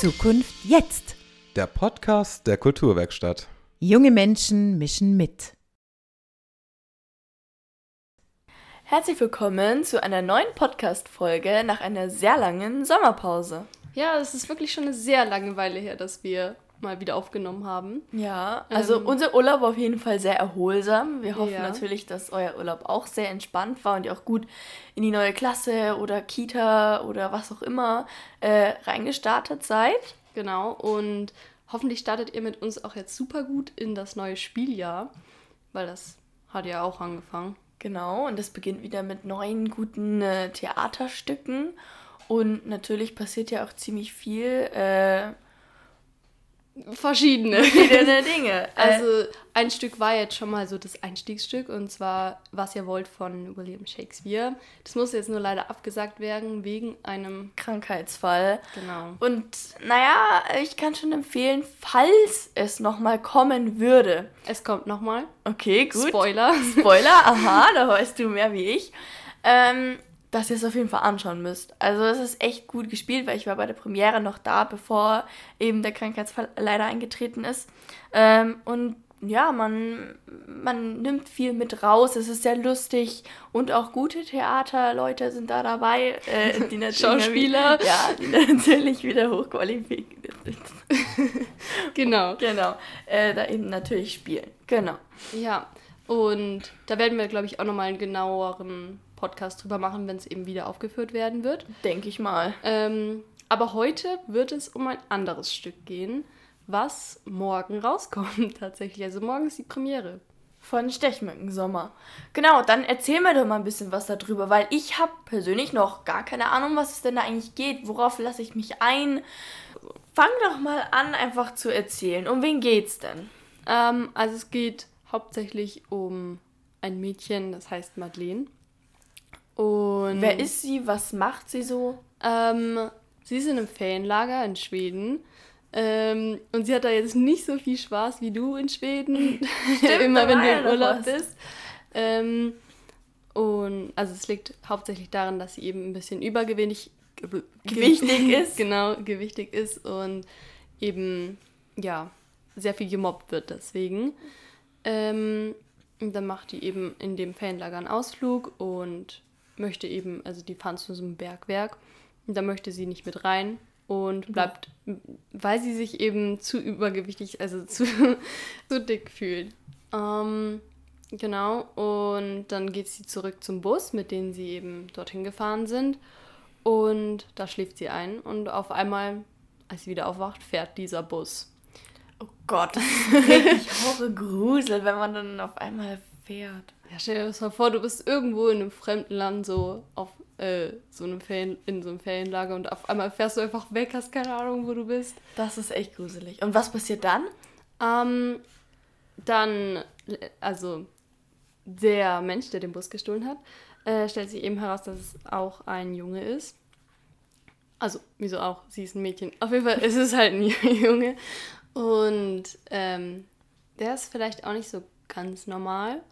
Zukunft jetzt. Der Podcast der Kulturwerkstatt. Junge Menschen mischen mit. Herzlich willkommen zu einer neuen Podcast-Folge nach einer sehr langen Sommerpause. Ja, es ist wirklich schon eine sehr lange Weile her, dass wir mal wieder aufgenommen haben. Ja, also ähm, unser Urlaub war auf jeden Fall sehr erholsam. Wir hoffen Ja. natürlich, dass euer Urlaub auch sehr entspannt war und ihr auch gut in die neue Klasse oder Kita oder was auch immer äh, reingestartet seid. Genau. Und hoffentlich startet ihr mit uns auch jetzt super gut in das neue Spieljahr, weil das hat ja auch angefangen. Genau, und das beginnt wieder mit neuen guten äh, Theaterstücken. Und natürlich passiert ja auch ziemlich viel äh, Verschiedene. verschiedene Dinge. Also, Also ein Stück war jetzt schon mal so das Einstiegsstück und zwar Was ihr wollt von William Shakespeare. Das musste jetzt nur leider abgesagt werden wegen einem Krankheitsfall. genau. Und naja, ich kann schon empfehlen, falls es nochmal kommen würde. Es kommt nochmal. Okay, gut. Spoiler. Spoiler, aha, da weißt du mehr wie ich. Ähm, dass ihr es auf jeden Fall anschauen müsst. Also es ist echt gut gespielt, weil ich war bei der Premiere noch da, bevor eben der Krankheitsfall leider eingetreten ist. Ähm, und ja, man, man nimmt viel mit raus. Es ist sehr lustig und auch gute Theaterleute sind da dabei. Äh, die natürlich Schauspieler. Ja, die natürlich wieder hochqualifiziert genau. Genau. Äh, da eben natürlich spielen. Genau. Ja, und da werden wir, glaube ich, auch nochmal einen genaueren Podcast drüber machen, wenn es eben wieder aufgeführt werden wird. Denke ich mal. Ähm, aber heute wird es um ein anderes Stück gehen, was morgen rauskommt tatsächlich. Also morgen ist die Premiere. Von Stechmückensommer. Genau, dann erzähl mir doch mal ein bisschen was darüber, weil ich habe persönlich noch gar keine Ahnung, was es denn da eigentlich geht. Worauf lasse ich mich ein? Fang doch mal an, einfach zu erzählen. Um wen geht's denn? Ähm, also es geht hauptsächlich um ein Mädchen, das heißt Madeleine. Und Wer ist sie? Was macht sie so? Ähm, sie ist in einem Ferienlager in Schweden. Ähm, und sie hat da jetzt nicht so viel Spaß wie du in Schweden. Immer da wenn du im Urlaub bist. Ähm, und also es liegt hauptsächlich daran, dass sie eben ein bisschen übergewichtig ge- Gewichtig ist. genau, gewichtig ist und eben ja sehr viel gemobbt wird deswegen. Ähm, und dann macht die eben in dem Ferienlager einen Ausflug und möchte eben, also die fahren zu so einem Bergwerk und da möchte sie nicht mit rein und bleibt, weil sie sich eben zu übergewichtig, also zu, zu dick fühlt. Ähm, genau, und dann geht sie zurück zum Bus, mit dem sie eben dorthin gefahren sind und da schläft sie ein und auf einmal, als sie wieder aufwacht, fährt dieser Bus. Oh Gott, das ist richtig Horrorgrusel, wenn man dann auf einmal fährt. Ja, stell dir das mal vor, du bist irgendwo in einem fremden Land, so auf äh, so einem Ferien, in so einem Ferienlager und auf einmal fährst du einfach weg, hast keine Ahnung, wo du bist. Das ist echt gruselig. Und was passiert dann? Ähm, dann, also der Mensch, der den Bus gestohlen hat, äh, stellt sich eben heraus, dass es auch ein Junge ist. Also, wieso auch? Sie ist ein Mädchen. Auf jeden Fall ist es halt ein Junge. Und ähm, der ist vielleicht auch nicht so ganz normal.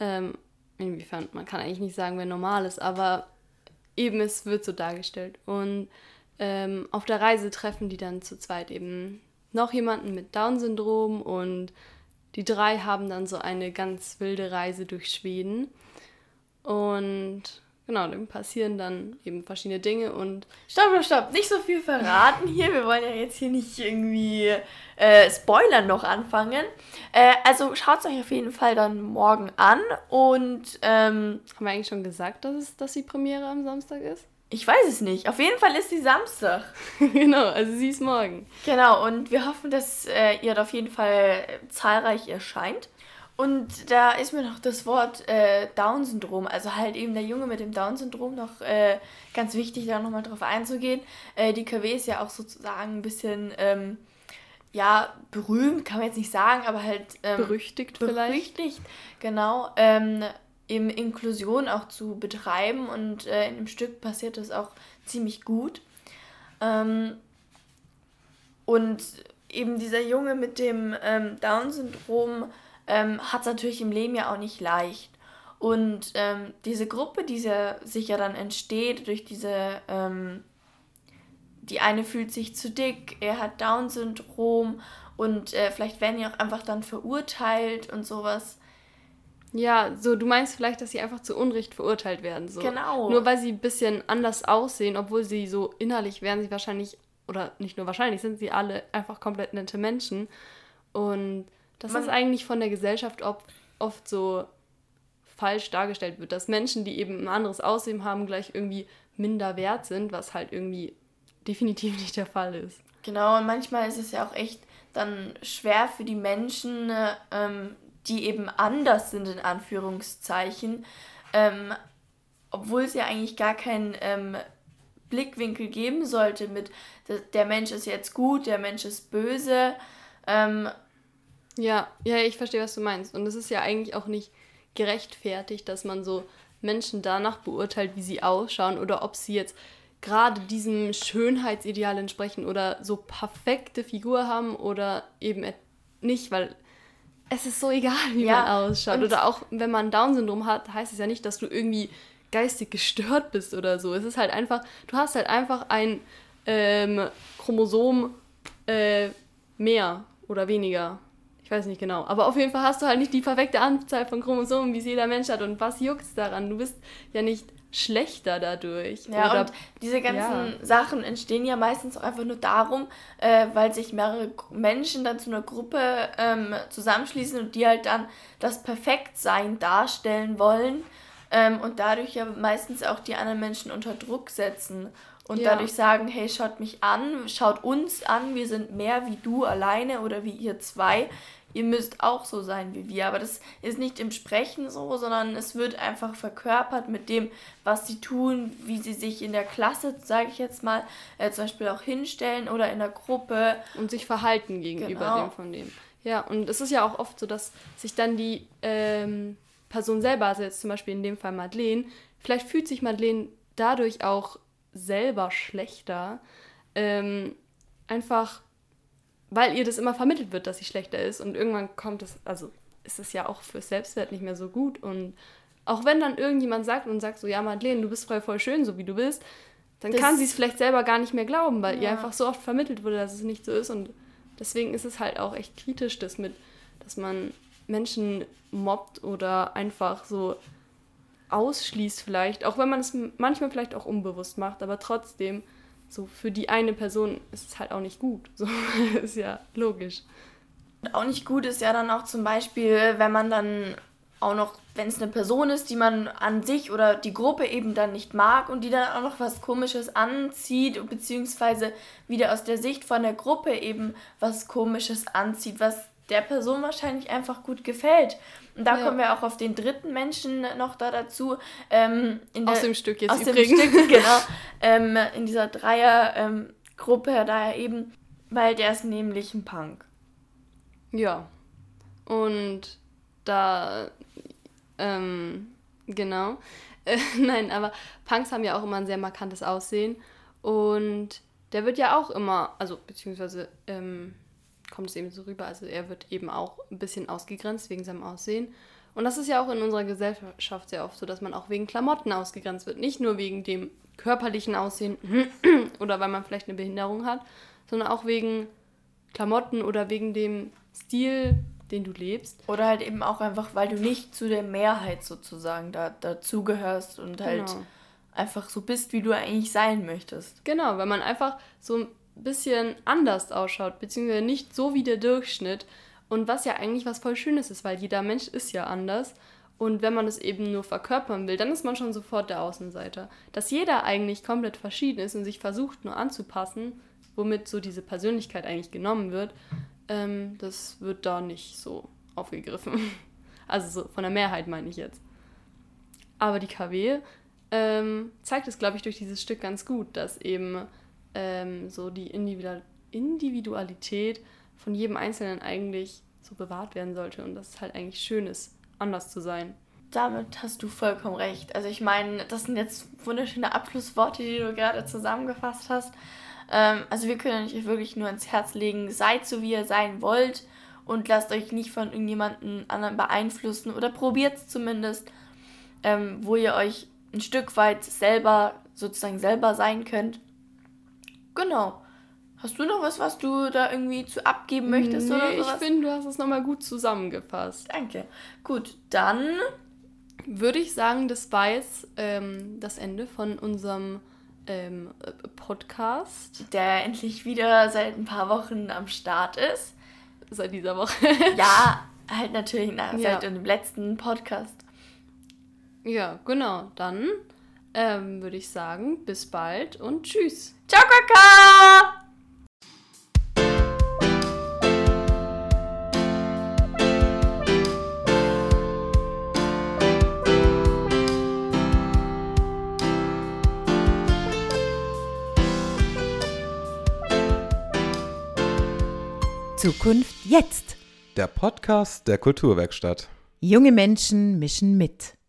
Ähm, inwiefern, man kann eigentlich nicht sagen, wer normal ist, aber eben es wird so dargestellt. Und ähm, auf der Reise treffen die dann zu zweit eben noch jemanden mit Down-Syndrom und die drei haben dann so eine ganz wilde Reise durch Schweden. Und genau, dann passieren dann eben verschiedene Dinge und Stopp, stopp, stopp. Nicht so viel verraten hier. Wir wollen ja jetzt hier nicht irgendwie äh, Spoilern noch anfangen. Äh, also schaut es euch auf jeden Fall dann morgen an. Und ähm, haben wir eigentlich schon gesagt, dass, es, dass die Premiere am Samstag ist? ich weiß es nicht. Auf jeden Fall ist sie Samstag. genau, also sie ist morgen. Genau, und wir hoffen, dass äh, ihr auf jeden Fall zahlreich erscheint. Und da ist mir noch das Wort äh, Down-Syndrom, also halt eben der Junge mit dem Down-Syndrom noch äh, ganz wichtig, da nochmal drauf einzugehen. Äh, die KW ist ja auch sozusagen ein bisschen, ähm, ja, berühmt, kann man jetzt nicht sagen, aber halt ähm, Berüchtigt vielleicht. berüchtigt, genau, ähm, eben Inklusion auch zu betreiben und äh, in dem Stück passiert das auch ziemlich gut. Ähm, und eben dieser Junge mit dem ähm, Down-Syndrom ähm, hat es natürlich im Leben ja auch nicht leicht. Und ähm, diese Gruppe, die ja- sich ja dann entsteht durch diese, ähm, die eine fühlt sich zu dick, er hat Down-Syndrom und äh, vielleicht werden die auch einfach dann verurteilt und sowas. Ja, so du meinst vielleicht, dass sie einfach zu Unrecht verurteilt werden. So. Genau. Nur weil sie ein bisschen anders aussehen, obwohl sie so innerlich wären sie wahrscheinlich, oder nicht nur wahrscheinlich, sind sie alle einfach komplett nette Menschen. Und das Man- ist eigentlich von der Gesellschaft oft, oft so falsch dargestellt wird, dass Menschen, die eben ein anderes Aussehen haben, gleich irgendwie minder wert sind, was halt irgendwie definitiv nicht der Fall ist. Genau, und manchmal ist es ja auch echt dann schwer für die Menschen, äh, ähm, die eben anders sind, in Anführungszeichen, ähm, obwohl es ja eigentlich gar keinen ähm, Blickwinkel geben sollte mit, der- der Mensch ist jetzt gut, der Mensch ist böse. Ähm, Ja, ja, ich verstehe, was du meinst. Und es ist ja eigentlich auch nicht gerechtfertigt, dass man so Menschen danach beurteilt, wie sie ausschauen oder ob sie jetzt gerade diesem Schönheitsideal entsprechen oder so perfekte Figur haben oder eben nicht, weil es ist so egal, wie Ja, man ausschaut. Oder auch wenn man Down-Syndrom hat, heißt es ja nicht, dass du irgendwie geistig gestört bist oder so. Es ist halt einfach, du hast halt einfach ein ähm, Chromosom äh, mehr oder weniger. Ich weiß nicht genau. Aber auf jeden Fall hast du halt nicht die perfekte Anzahl von Chromosomen, wie es jeder Mensch hat. Und was juckt's daran? Du bist ja nicht schlechter dadurch. Ja, oder und diese ganzen ja. Sachen entstehen ja meistens auch einfach nur darum, äh, weil sich mehrere Menschen dann zu einer Gruppe ähm, zusammenschließen und die halt dann das Perfektsein darstellen wollen ähm, und dadurch ja meistens auch die anderen Menschen unter Druck setzen und Ja. dadurch sagen, hey, schaut mich an, schaut uns an, wir sind mehr wie du alleine oder wie ihr zwei. Ihr müsst auch so sein wie wir. Aber das ist nicht im Sprechen so, sondern es wird einfach verkörpert mit dem, was sie tun, wie sie sich in der Klasse, sage ich jetzt mal, äh, zum Beispiel auch hinstellen oder in der Gruppe. und sich verhalten gegenüber Genau. dem von dem. Ja, und es ist ja auch oft so, dass sich dann die ähm, Person selber, also jetzt zum Beispiel in dem Fall Madeleine, vielleicht fühlt sich Madeleine dadurch auch selber schlechter, ähm, einfach weil ihr das immer vermittelt wird, dass sie schlechter ist. Und irgendwann kommt es, also ist es ja auch fürs Selbstwert nicht mehr so gut. Und auch wenn dann irgendjemand sagt und sagt so, ja Madeleine, du bist voll, voll schön, so wie du bist, dann Das- kann sie es vielleicht selber gar nicht mehr glauben, weil ihr Ja. einfach so oft vermittelt wurde, dass es nicht so ist. Und deswegen ist es halt auch echt kritisch, das mit, dass man Menschen mobbt oder einfach so ausschließt vielleicht, auch wenn man es manchmal vielleicht auch unbewusst macht, aber trotzdem, so für die eine Person ist es halt auch nicht gut. So ist ja logisch. Auch nicht gut ist ja dann auch zum Beispiel, wenn man dann auch noch, wenn es eine Person ist, die man an sich oder die Gruppe eben dann nicht mag und die dann auch noch was Komisches anzieht, beziehungsweise wieder aus der Sicht von der Gruppe eben was Komisches anzieht, was der Person wahrscheinlich einfach gut gefällt. Und da Ja. kommen wir auch auf den dritten Menschen noch da dazu. Ähm, in Aus der- dem Stück jetzt aus übrigens. dem Stück, genau. Ähm, in dieser Dreier-Gruppe da eben, weil der ist nämlich ein Punk. Ja. Und da, ähm, genau. Äh, nein, aber Punks haben ja auch immer ein sehr markantes Aussehen. Und der wird ja auch immer, also beziehungsweise ähm, kommt es eben so rüber, also er wird eben auch ein bisschen ausgegrenzt wegen seinem Aussehen. Und das ist ja auch in unserer Gesellschaft sehr oft so, dass man auch wegen Klamotten ausgegrenzt wird. Nicht nur wegen dem körperlichen Aussehen oder weil man vielleicht eine Behinderung hat, sondern auch wegen Klamotten oder wegen dem Stil, den du lebst. Oder halt eben auch einfach, weil du nicht zu der Mehrheit sozusagen da, dazugehörst und halt Genau. einfach so bist, wie du eigentlich sein möchtest. Genau, weil man einfach so bisschen anders ausschaut, beziehungsweise nicht so wie der Durchschnitt. Und was ja eigentlich was voll Schönes ist, weil jeder Mensch ist ja anders. Und wenn man das eben nur verkörpern will, dann ist man schon sofort der Außenseiter. Dass jeder eigentlich komplett verschieden ist und sich versucht nur anzupassen, womit so diese Persönlichkeit eigentlich genommen wird, ähm, das wird da nicht so aufgegriffen. Also so von der Mehrheit meine ich jetzt. Aber die KW ähm, zeigt es, glaube ich, durch dieses Stück ganz gut, dass eben ähm, so die Individual Individualität von jedem Einzelnen eigentlich so bewahrt werden sollte und dass es halt eigentlich schön ist, anders zu sein. Damit hast du vollkommen recht. Also ich meine, das sind jetzt wunderschöne Abschlussworte, die du gerade zusammengefasst hast. Ähm, also wir können euch wirklich nur ans Herz legen, seid so, wie ihr sein wollt und lasst euch nicht von irgendjemandem anderen beeinflussen oder probiert es zumindest, ähm, wo ihr euch ein Stück weit selber, sozusagen selber sein könnt. Genau. Hast du noch was, was du da irgendwie zu abgeben möchtest nee, oder ich sowas? finde, du hast es nochmal gut zusammengefasst. Danke. Gut, dann Würde ich sagen, das war jetzt ähm, das Ende von unserem ähm, äh, Podcast der endlich wieder seit ein paar Wochen am Start ist. seit dieser Woche. Ja, halt natürlich nach, Ja. seit dem letzten Podcast. ja, genau. Dann ähm, würde ich sagen, bis bald und tschüss. Ciao, Kaka! Zukunft jetzt. Der Podcast der Kulturwerkstatt. Junge Menschen mischen mit.